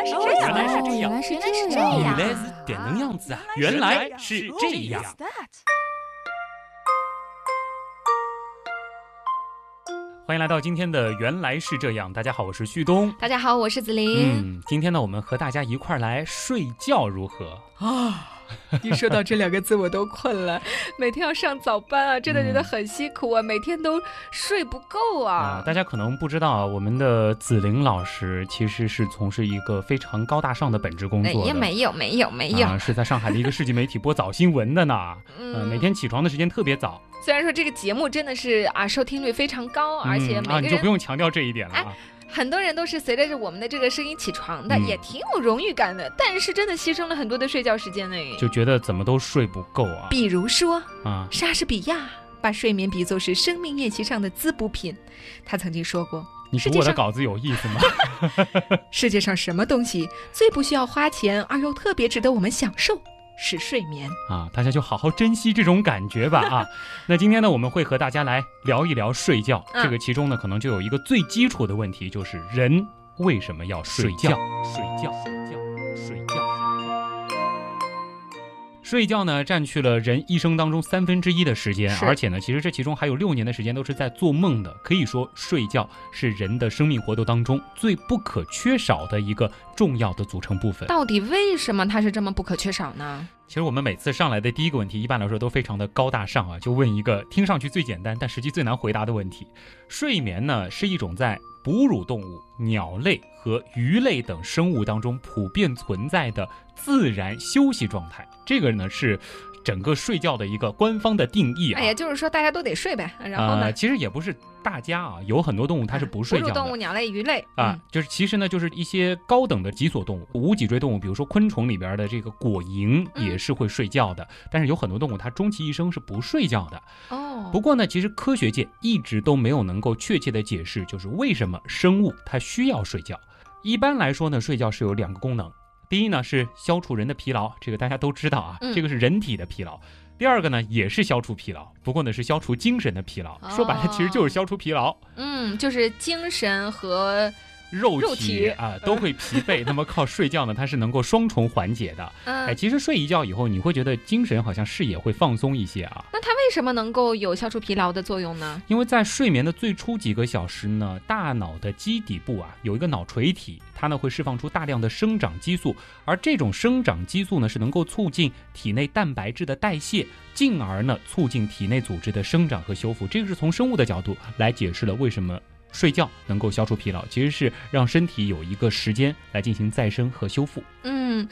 来是哦这样，原来是这样原来是原来是这样原来是这样子啊！原来是这样。欢迎来到今天的《原来是这样》，大家好，我是旭东。大家好，我是子林。嗯，今天呢，我们和大家一块儿来睡觉，如何？啊，一说到这两个字，我都困了。每天要上早班啊，真的觉得很辛苦啊，每天都睡不够啊啊，。大家可能不知道啊，我们的子玲老师其实是从事一个非常高大上的本职工哎作没有，没有，没有。啊，是在上海的一个世纪媒体播早新闻的呢。嗯、每天起床的时间特别早，虽然说这个节目真的是啊收听率非常高，而且嗯、啊，你就不用强调这一点了啊。很多人都是随着着我们的这个声音起床的，嗯也挺有荣誉感的。但是真的牺牲了很多的睡觉时间呢。就觉得怎么都睡不够啊比如说，啊！莎士比亚把睡眠比作是生命宴席上的滋补品，他曾经说过。你读我的稿子有意思吗？世界上什么东西最不需要花钱，而又特别值得我们享受？是睡眠。啊，大家就好好珍惜这种感觉吧啊！那今天呢，我们会和大家来聊一聊睡觉。嗯这个其中呢，可能就有一个最基础的问题，就是人为什么要睡觉？睡觉，睡觉，睡觉呢，占去了人一生当中三分之一的时间，而且呢，其实这其中还有六年的时间都是在做梦的。可以说，睡觉是人的生命活动当中最不可缺少的一个重要的组成部分。到底为什么它是这么不可缺少呢？其实我们每次上来的第一个问题，一般来说都非常的高大上啊，就问一个听上去最简单，但实际最难回答的问题：睡眠呢是一种在哺乳动物、鸟类和鱼类等生物当中普遍存在的自然休息状态。这个呢是整个睡觉的一个官方的定义啊。哎呀，就是说大家都得睡呗。然后呢呃，，其实也不是大家啊，有很多动物它是不睡觉的。动物、鸟类、鱼类啊，，就是其实呢，就是一些高等的脊索动物、无脊椎动物，比如说昆虫里边的这个果蝇嗯也是会睡觉的，但是有很多动物它终其一生是不睡觉的。嗯、哦，不过呢，其实科学界一直都没有能够确切的解释，就是为什么生物它需要睡觉。一般来说呢，睡觉是有两个功能，第一呢是消除人的疲劳，这个大家都知道啊，嗯这个是人体的疲劳。第二个呢，也是消除疲劳，不过呢是消除精神的疲劳。说白了，其实就是消除疲劳。嗯，就是精神和肉肉体体啊都会疲惫，那么靠睡觉呢，它是能够双重缓解的。嗯、哎，其实睡一觉以后，你会觉得精神好像视野会放松一些啊。那它为什么能够有消除疲劳的作用呢？因为在睡眠的最初几个小时呢，大脑的基底部啊有一个脑垂体，它呢会释放出大量的生长激素，而这种生长激素呢是能够促进体内蛋白质的代谢，进而呢促进体内组织的生长和修复。这个是从生物的角度来解释了为什么。睡觉能够消除疲劳，其实是让身体有一个时间来进行再生和修复。嗯，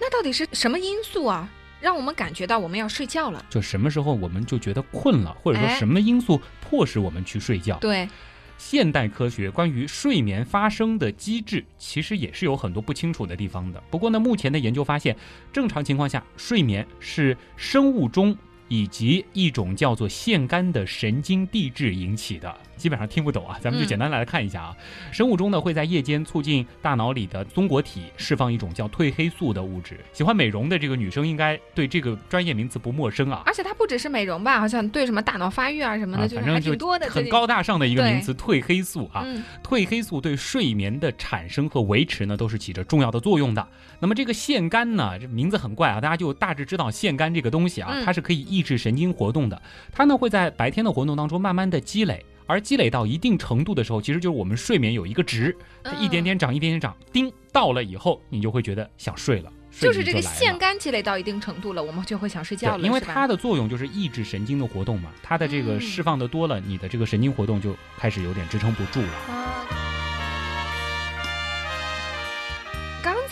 那到底是什么因素啊，让我们感觉到我们要睡觉了？就什么时候我们就觉得困了，或者说哎什么因素迫使我们去睡觉？对，现代科学关于睡眠发生的机制，其实也是有很多不清楚的地方的。不过呢，目前的研究发现，正常情况下，睡眠是生物钟以及一种叫做腺苷的神经递质引起的。基本上听不懂啊，咱们就嗯简单来看一下啊。生物钟呢会在夜间促进大脑里的松果体释放一种叫褪黑素的物质。喜欢美容的这个女生应该对这个专业名词不陌生啊。而且它不只是美容吧，好像对什么大脑发育啊什么的，啊，就是还反正就挺多的，很高大上的一个名词，褪黑素啊。嗯，褪黑素对睡眠的产生和维持呢，都是起着重要的作用的。那么这个腺苷呢，这名字很怪啊，大家就大致知道腺苷这个东西啊，嗯它是可以抑制神经活动的。它呢会在白天的活动当中慢慢的积累，而积累到一定程度的时候，其实就是我们睡眠有一个值，它一点点涨，一点点涨，叮到了以后，你就会觉得想睡了，睡就是这个腺苷积累到一定程度了，我们就会想睡觉了，因为它的作用就是抑制神经的活动嘛，它的这个嗯释放的多了，你的这个神经活动就开始有点支撑不住了。啊。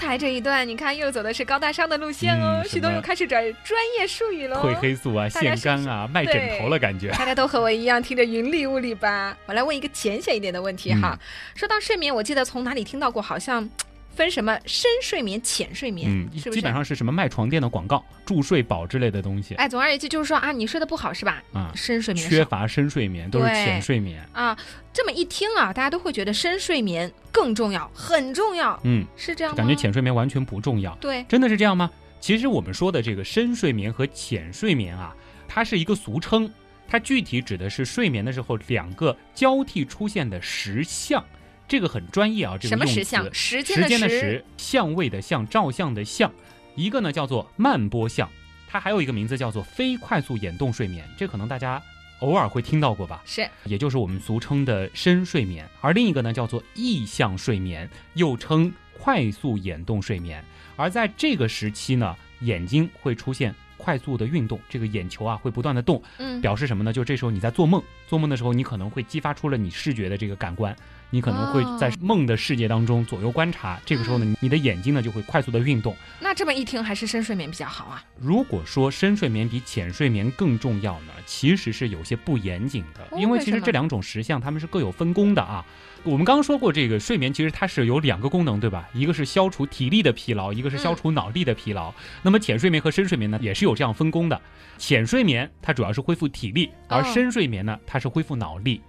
才这一段，你看又走的是高大上的路线哦嗯，什么旭东又开始转专业术语喽。褪黑素啊，腺苷啊，卖枕头了感觉。大家都和我一样听着云里雾里吧？我来问一个浅显一点的问题哈。嗯说到睡眠，我记得从哪里听到过，好像分什么深睡眠、浅睡眠，嗯，是不是？基本上是什么卖床垫的广告、助睡宝之类的东西哎，总而言之就是说啊，你睡得不好是吧？啊，深睡眠缺乏深睡眠，都是浅睡眠。啊，这么一听啊，大家都会觉得深睡眠更重要，很重要，嗯，是这样吗？感觉浅睡眠完全不重要，对，真的是这样吗？其实我们说的这个深睡眠和浅睡眠啊，它是一个俗称，它具体指的是睡眠的时候两个交替出现的时相。这个很专业啊，这个什么用词时间时间的时？时，相位的相，照相的相，一个呢叫做慢波相，它还有一个名字叫做非快速眼动睡眠，这可能大家偶尔会听到过吧，是。也就是我们俗称的深睡眠。而另一个呢叫做意向睡眠，又称快速眼动睡眠。而在这个时期呢，眼睛会出现快速的运动，这个眼球啊会不断的动，嗯，表示什么呢？就这时候你在做梦，做梦的时候你可能会激发出了你视觉的这个感官，你可能会在哦梦的世界当中左右观察。这个时候呢，你的眼睛呢就会快速的运动。那这么一听，还是深睡眠比较好啊。如果说深睡眠比浅睡眠更重要呢，其实是有些不严谨的，哦因为其实这两种实相它们是各有分工的啊。我们刚刚说过，这个睡眠其实它是有两个功能，对吧？一个是消除体力的疲劳，一个是消除脑力的疲劳。那么浅睡眠和深睡眠呢，也是有这样分工的。浅睡眠它主要是恢复体力，而哦深睡眠呢，它是恢复脑力。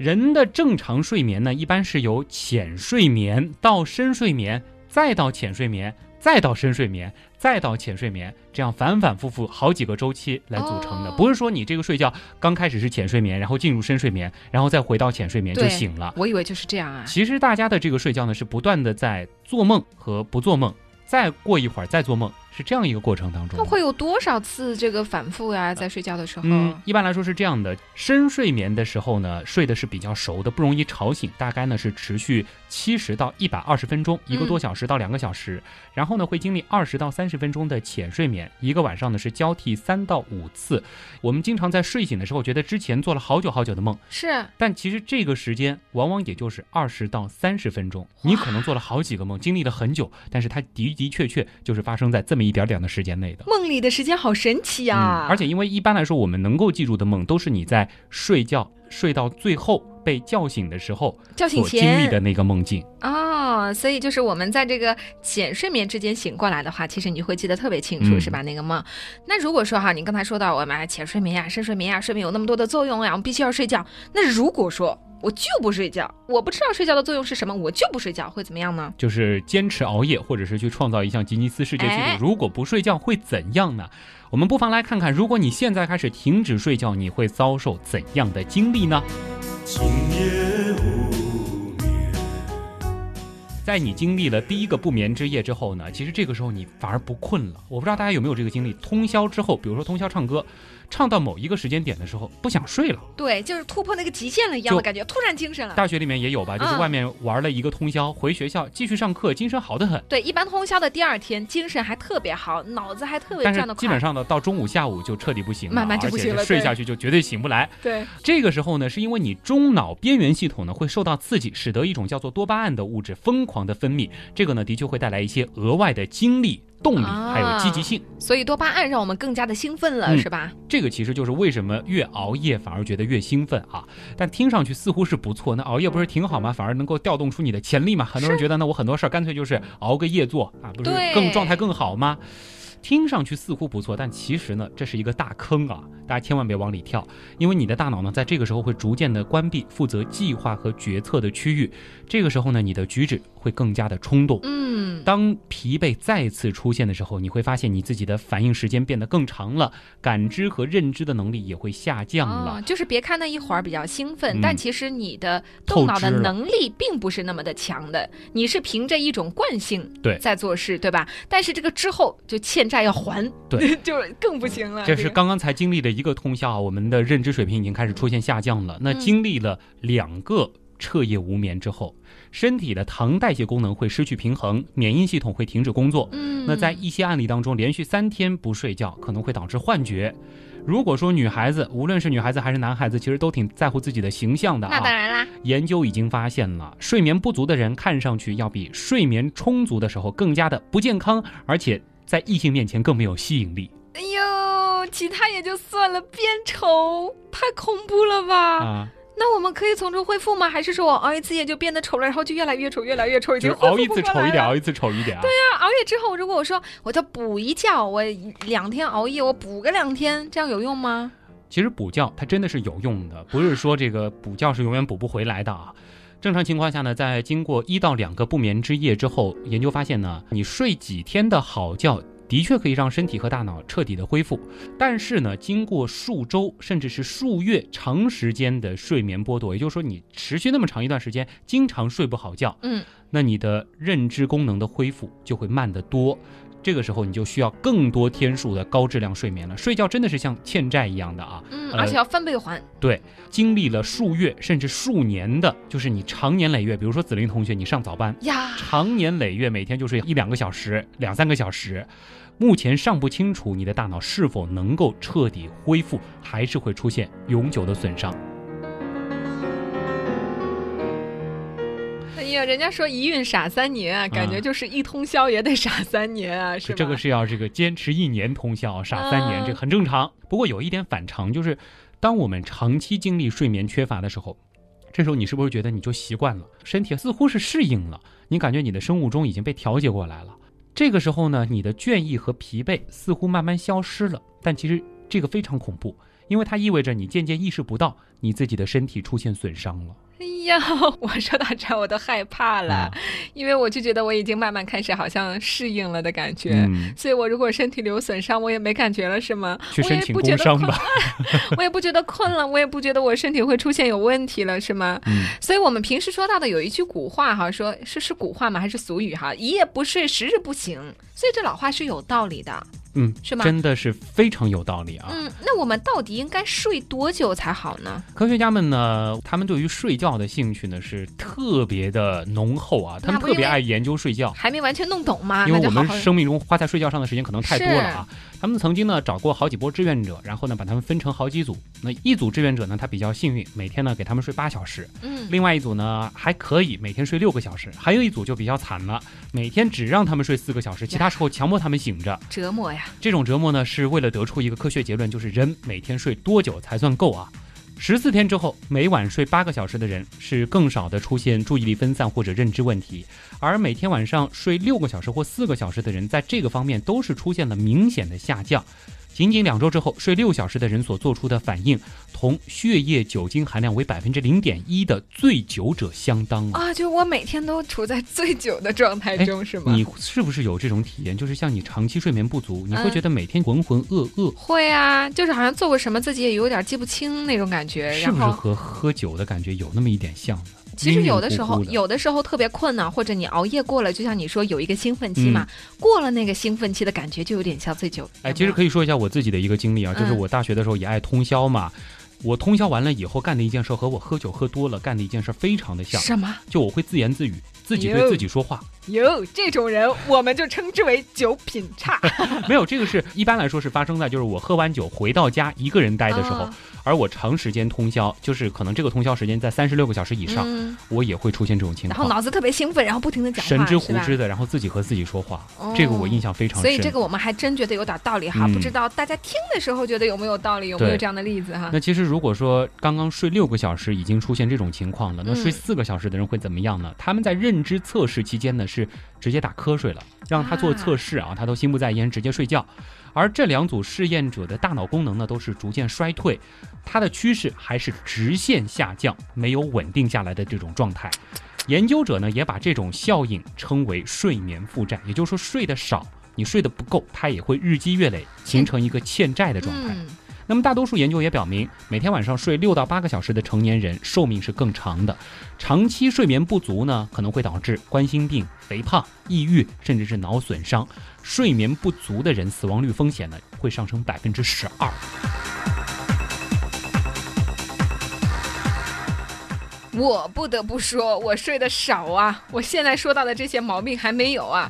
人的正常睡眠呢，一般是由浅睡眠到深睡眠，再到浅睡眠，再到深睡眠，再到浅睡眠，这样反反复复好几个周期来组成的。哦不是说你这个睡觉刚开始是浅睡眠，然后进入深睡眠，然后再回到浅睡眠就醒了。我以为就是这样啊。其实大家的这个睡觉呢，是不断的在做梦和不做梦，再过一会儿再做梦，是这样一个过程当中那。会有多少次这个反复呀？在睡觉的时候，嗯，一般来说是这样的，深睡眠的时候呢，睡的是比较熟的，不容易吵醒，大概呢是持续七十到一百二十分钟，一个多小时到两个小时，然后呢会经历二十到三十分钟的浅睡眠，一个晚上呢是交替三到五次。我们经常在睡醒的时候觉得之前做了好久好久的梦，是但其实这个时间往往也就是二十到三十分钟，你可能做了好几个梦，经历了很久，但是它的的确确就是发生在这么一点点的时间内的。梦里的时间好神奇呀、嗯，而且因为一般来说，我们能够记住的梦都是你在睡觉睡到最后被叫醒的时候叫醒前经历的那个梦境。哦，所以就是我们在这个浅睡眠之间醒过来的话，其实你就会记得特别清楚，嗯是吧？那个梦。那如果说哈，你刚才说到我们啊浅睡眠呀、深睡眠呀，睡眠有那么多的作用呀，我们必须要睡觉。那如果说我就不睡觉，我不知道睡觉的作用是什么，我就不睡觉，会怎么样呢？就是坚持熬夜，或者是去创造一项吉尼斯世界纪录哎。如果不睡觉会怎样呢？我们不妨来看看，如果你现在开始停止睡觉，你会遭受怎样的经历呢？在你经历了第一个不眠之夜之后呢，其实这个时候你反而不困了。我不知道大家有没有这个经历，通宵之后，比如说通宵唱歌，唱到某一个时间点的时候不想睡了。对，就是突破那个极限了一样的感觉，突然精神了。大学里面也有吧，就是嗯外面玩了一个通宵，回学校继续上课，精神好得很。对，一般通宵的第二天精神还特别好，脑子还特别转得快。基本上呢，到中午、下午就彻底不行了，慢慢就睡下去就绝对醒不来。对，这个时候呢，是因为你中脑边缘系统呢会受到刺激，使得一种叫做多巴胺的物质疯狂的分泌，这个呢的确会带来一些额外的精力、动力啊还有积极性。所以多巴胺让我们更加的兴奋了，嗯是吧？这个其实就是为什么越熬夜反而觉得越兴奋啊。但听上去似乎是不错，那熬夜不是挺好吗？反而能够调动出你的潜力嘛。很多人觉得那，我很多事儿干脆就是熬个夜做啊，不是更状态更好吗？听上去似乎不错，但其实呢，这是一个大坑啊！大家千万别往里跳，因为你的大脑呢，在这个时候会逐渐的关闭负责计划和决策的区域，这个时候呢，你的举止会更加的冲动。嗯，当疲惫再次出现的时候，你会发现你自己的反应时间变得更长了，感知和认知的能力也会下降了。哦，就是别看那一会儿比较兴奋，嗯但其实你的动脑的能力并不是那么的强的，你是凭着一种惯性对在做事，对吧？但是这个之后就欠债要还，对，就更不行了。这是刚刚才经历的一个通宵啊，我们的认知水平已经开始出现下降了。那嗯经历了两个彻夜无眠之后，身体的糖代谢功能会失去平衡，免疫系统会停止工作。嗯，那在一些案例当中，连续三天不睡觉可能会导致幻觉。如果说女孩子，无论是女孩子还是男孩子，其实都挺在乎自己的形象的啊。那当然啦，研究已经发现了，睡眠不足的人看上去要比睡眠充足的时候更加的不健康，而且在异性面前更没有吸引力哎呦，其他也就算了，变丑太恐怖了吧？啊。那我们可以从中恢复吗？还是说我熬一次夜就变得丑了，然后就越来越丑，越来越丑，已经熬一次丑一点，熬一次丑一点啊。对呀熬夜之后，如果我说我再补一觉，我两天熬夜，我补个两天，这样有用吗？其实补觉它真的是有用的，不是说这个补觉是永远补不回来的啊。正常情况下呢，在经过一到两个不眠之夜之后，研究发现呢，你睡几天的好觉，的确可以让身体和大脑彻底的恢复。但是呢，经过数周甚至是数月长时间的睡眠剥夺，也就是说你持续那么长一段时间经常睡不好觉，嗯，那你的认知功能的恢复就会慢得多。这个时候你就需要更多天数的高质量睡眠了。睡觉真的是像欠债一样的啊，嗯，呃而且要翻倍还。对，经历了数月甚至数年的，就是你长年累月，比如说紫菱同学，你上早班，呀，长年累月每天就睡一两个小时、两三个小时，目前尚不清楚你的大脑是否能够彻底恢复，还是会出现永久的损伤。哎呀，人家说一孕傻三年啊，感觉嗯就是一通宵也得傻三年啊，是吧？这个是要这个坚持一年通宵，傻三年，嗯这很正常。不过有一点反常，就是当我们长期经历睡眠缺乏的时候，这时候你是不是觉得你就习惯了，身体似乎是适应了，你感觉你的生物钟已经被调节过来了。这个时候呢，你的倦意和疲惫似乎慢慢消失了，但其实这个非常恐怖，因为它意味着你渐渐意识不到你自己的身体出现损伤了。哎呀，我说到这儿我都害怕了，啊因为我就觉得我已经慢慢开始好像适应了的感觉。嗯，所以，我如果身体里有损伤，我也没感觉了，是吗？我去申请工伤吧。我也不觉得困了，我也不觉得我身体会出现有问题了，是吗？嗯，所以我们平时说到的有一句古话哈，说是是古话吗？还是俗语哈？一夜不睡，十日不醒。所以这老话是有道理的，嗯，是吗？真的是非常有道理啊。嗯，那我们到底应该睡多久才好呢？科学家们呢，他们对于睡觉的兴趣呢是特别的浓厚啊，他们特别爱研究睡觉。还没完全弄懂吗？因为我们生命中花在睡觉上的时间可能太多了啊。他们曾经呢找过好几波志愿者，然后呢把他们分成好几组。那一组志愿者呢，他比较幸运，每天呢给他们睡八小时；嗯，另外一组呢还可以，每天睡六个小时；还有一组就比较惨了，每天只让他们睡四个小时，其他时候强迫他们醒着。折磨呀。这种折磨呢，是为了得出一个科学结论，就是人每天睡多久才算够啊？十四天之后，每晚睡八个小时的人是更少的出现注意力分散或者认知问题，而每天晚上睡六个小时或四个小时的人，在这个方面都是出现了明显的下降。仅仅两周之后，睡六小时的人所做出的反应，同血液酒精含量为百分之零点一的醉酒者相当啊！啊，就我每天都处在醉酒的状态中，是吗？你是不是有这种体验？就是像你长期睡眠不足，你会嗯觉得每天浑浑噩噩，会啊，就是好像做过什么，自己也有点记不清那种感觉。是不是和喝酒的感觉有那么一点像呢？其实有的时候，有的时候特别困难，或者你熬夜过了，就像你说有一个兴奋期嘛，嗯过了那个兴奋期的感觉，就有点像醉酒。哎，其实可以说一下我自己的一个经历啊，就是嗯我大学的时候也爱通宵嘛。我通宵完了以后干的一件事和我喝酒喝多了干的一件事非常的像，什么？就我会自言自语，自己对自己说话。哟，这种人我们就称之为酒品差 没有，这个是一般来说是发生在就是我喝完酒回到家一个人待的时候，啊而我长时间通宵，就是可能这个通宵时间在三十六个小时以上，嗯，我也会出现这种情况。然后脑子特别兴奋，然后不停的讲话，神之胡之的，然后自己和自己说话，哦这个我印象非常深。所以这个我们还真觉得有点道理哈，嗯不知道大家听的时候觉得有没有道理，有没有这样的例子哈？那其实如果说刚刚睡六个小时已经出现这种情况了，那嗯睡四个小时的人会怎么样呢？他们在认知测试期间呢是直接打瞌睡了，让他做测试啊，他都心不在焉，直接睡觉。而这两组试验者的大脑功能呢都是逐渐衰退，它的趋势还是直线下降，没有稳定下来的这种状态。研究者呢也把这种效应称为睡眠负债，也就是说睡得少，你睡得不够，它也会日积月累形成一个欠债的状态。嗯，那么大多数研究也表明，每天晚上睡六到八个小时的成年人寿命是更长的。长期睡眠不足呢，可能会导致冠心病、肥胖、抑郁，甚至是脑损伤。睡眠不足的人死亡率风险呢会上升百分之十二。我不得不说，我睡得少啊！我现在说到的这些毛病还没有啊。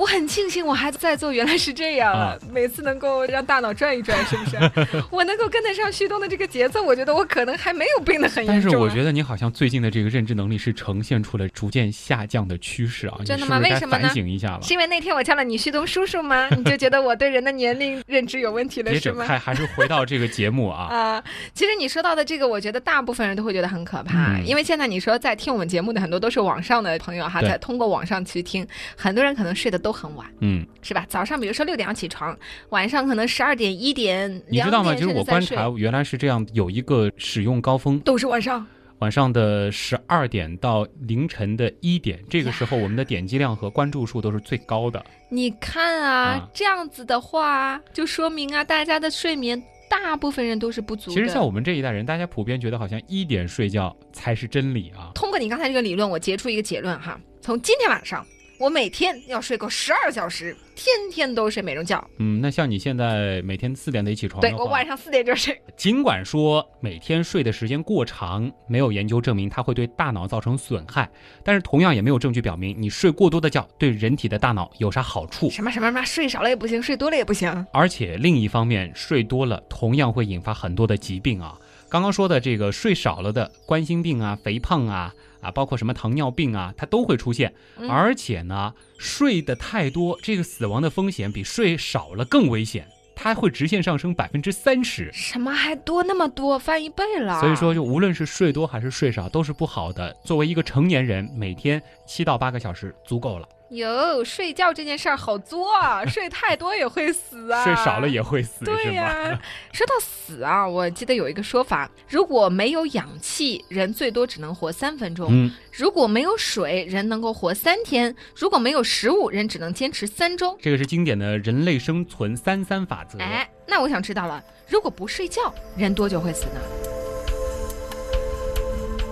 我很庆幸我还在做，原来是这样啊！每次能够让大脑转一转，是不是？我能够跟得上旭东的这个节奏，我觉得我可能还没有病得很严重、啊。是我觉得你好像最近的这个认知能力是呈现出了逐渐下降的趋势啊，真的吗为什么呢反省一下吧？是因为那天我叫了你旭东叔叔吗？你就觉得我对人的年龄认知有问题了，是吗？整还还是回到这个节目啊，啊、其实你说到的这个，我觉得大部分人都会觉得很可怕，嗯因为现在你说在听我们节目的很多都是网上的朋友哈，在通过网上去听，很多人可能睡得都很晚，嗯，是吧？早上比如说六点要起床，晚上可能十二点、一点、你知道吗？两点其实我观察原来是这样，有一个使用高峰，都是晚上。晚上的十二点到凌晨的一点，这个时候我们的点击量和关注数都是最高的。你看啊，啊这样子的话，就说明啊，大家的睡眠大部分人都是不足的。其实像我们这一代人，大家普遍觉得好像一点睡觉才是真理啊。通过你刚才这个理论，我结出一个结论哈，从今天晚上，我每天要睡够十二小时，天天都睡美容觉。嗯，那像你现在每天四点得起床对我晚，上四点就睡。尽管说每天睡的时间过长，没有研究证明它会对大脑造成损害，但是同样也没有证据表明你睡过多的觉对人体的大脑有啥好处。什么什么什么，睡少了也不行，睡多了也不行。而且另一方面，睡多了同样会引发很多的疾病啊。刚刚说的这个睡少了的冠心病啊、肥胖啊啊，包括什么糖尿病啊，它都会出现。嗯而且呢，睡得太多，这个死亡的风险比睡少了更危险，它会直线上升百分之三十。什么还多那么多，翻一倍了。所以说，就无论是睡多还是睡少，都是不好的。作为一个成年人，每天七到八个小时足够了，哟，睡觉这件事儿好作啊，睡太多也会死啊，睡少了也会死，对是呀、吗？说到死啊，我记得有一个说法，如果没有氧气，人最多只能活三分钟；嗯，如果没有水，人能够活三天；如果没有食物，人只能坚持三周。这个是经典的人类生存三三法则。哎，那我想知道了，如果不睡觉，人多久会死呢？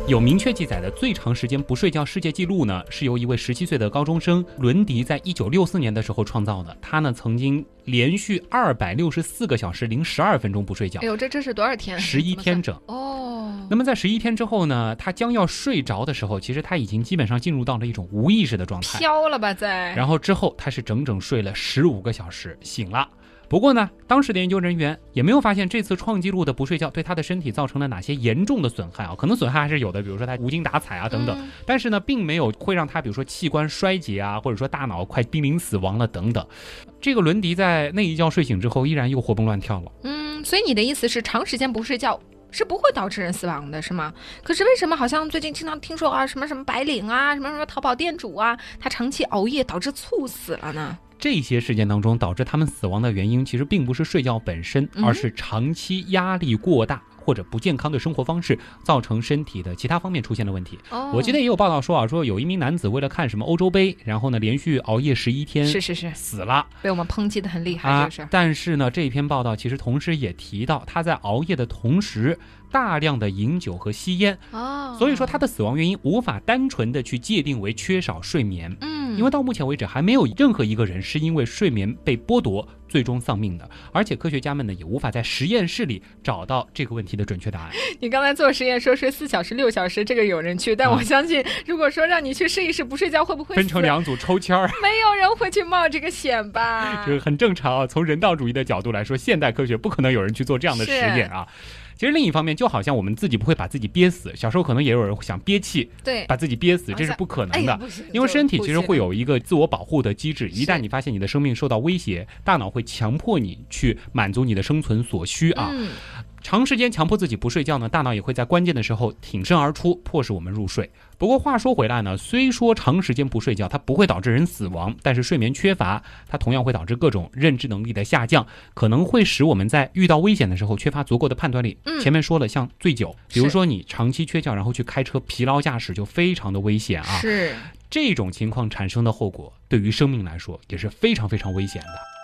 有明确记载的最长时间不睡觉世界纪录呢，是由一位十七岁的高中生伦迪在一九六四年的时候创造的。他呢曾经连续二百六十四个小时零十二分钟不睡觉哎，呦，这这是多少天？十一天整。哦。那么在十一天之后呢，他将要睡着的时候，其实他已经基本上进入到了一种无意识的状态。飘了吧，在。然后之后他是整整睡了十五个小时，醒了。不过呢，当时的研究人员也没有发现这次创纪录的不睡觉对他的身体造成了哪些严重的损害啊，可能损害还是有的，比如说他无精打采啊等等。嗯但是呢，并没有会让他比如说器官衰竭啊，或者说大脑快濒临死亡了等等。这个伦迪在那一觉睡醒之后，依然又活蹦乱跳了。嗯，所以你的意思是长时间不睡觉是不会导致人死亡的，是吗？可是为什么好像最近经常听说啊，什么什么白领啊，什么什么淘宝店主啊，他长期熬夜导致猝死了呢？这些事件当中导致他们死亡的原因，其实并不是睡觉本身，嗯而是长期压力过大或者不健康的生活方式造成身体的其他方面出现了问题。哦我记得也有报道说啊，说有一名男子为了看什么欧洲杯，然后呢连续熬夜十一天，是是是，死了被我们抨击的很厉害，啊。但是呢，这篇报道其实同时也提到，他在熬夜的同时大量的饮酒和吸烟，哦，所以说他的死亡原因无法单纯的去界定为缺少睡眠。嗯，因为到目前为止还没有任何一个人是因为睡眠被剥夺最终丧命的，而且科学家们呢也无法在实验室里找到这个问题的准确答案。你刚才做实验说睡四小时、六小时，这个有人去，但啊我相信，如果说让你去试一试不睡觉，会不会分成两组抽签儿，没有人会去冒这个险吧？这个很正常啊。从人道主义的角度来说，现代科学不可能有人去做这样的实验啊。其实另一方面，就好像我们自己不会把自己憋死，小时候可能也有人想憋气对，把自己憋死，这是不可能的。因为身体其实会有一个自我保护的机制，一旦你发现你的生命受到威胁，大脑会强迫你去满足你的生存所需啊。嗯，长时间强迫自己不睡觉呢，大脑也会在关键的时候挺身而出，迫使我们入睡。不过话说回来呢，虽说长时间不睡觉它不会导致人死亡，但是睡眠缺乏它同样会导致各种认知能力的下降，可能会使我们在遇到危险的时候缺乏足够的判断力。嗯前面说了，像醉酒，比如说你长期缺觉，然后去开车疲劳驾驶，就非常的危险啊。是。这种情况产生的后果，对于生命来说也是非常非常危险的。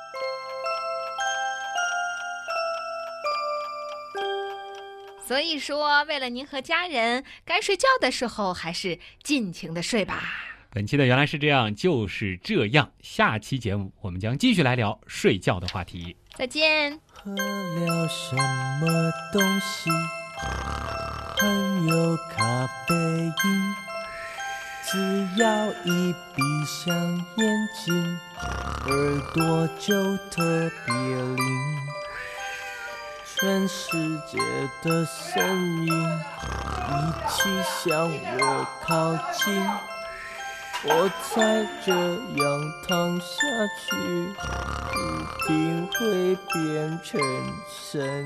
所以说，为了您和家人，该睡觉的时候还是尽情的睡吧。本期的原来是这样，就是这样。下期节目我们将继续来聊睡觉的话题。再见。喝了什么东西？含有咖啡因。只要一闭上眼睛，耳朵就特别灵。全世界的声音一起向我靠近，我再这样躺下去，一定会变成神。